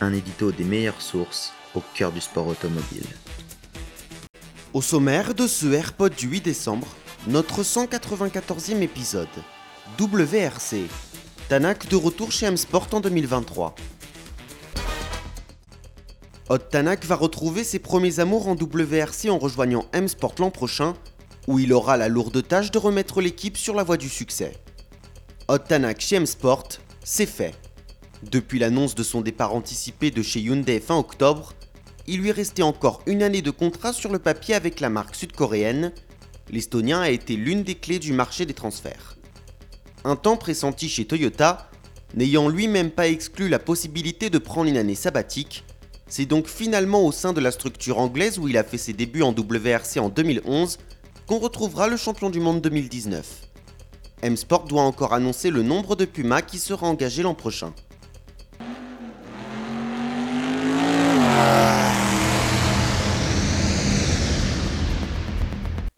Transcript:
Un édito des meilleures sources au cœur du sport automobile. Au sommaire de ce AirPod du 8 décembre, notre 194e épisode. WRC. Tanak de retour chez M-Sport en 2023. Hot Tanak va retrouver ses premiers amours en WRC en rejoignant M-Sport l'an prochain, où il aura la lourde tâche de remettre l'équipe sur la voie du succès. Hot Tanak chez M-Sport, c'est fait. Depuis l'annonce de son départ anticipé de chez Hyundai fin octobre, il lui restait encore une année de contrat sur le papier avec la marque sud-coréenne. L'Estonien a été l'une des clés du marché des transferts. Un temps pressenti chez Toyota, n'ayant lui-même pas exclu la possibilité de prendre une année sabbatique, c'est donc finalement au sein de la structure anglaise où il a fait ses débuts en WRC en 2011 qu'on retrouvera le champion du monde 2019. M-Sport doit encore annoncer le nombre de Puma qui sera engagé l'an prochain.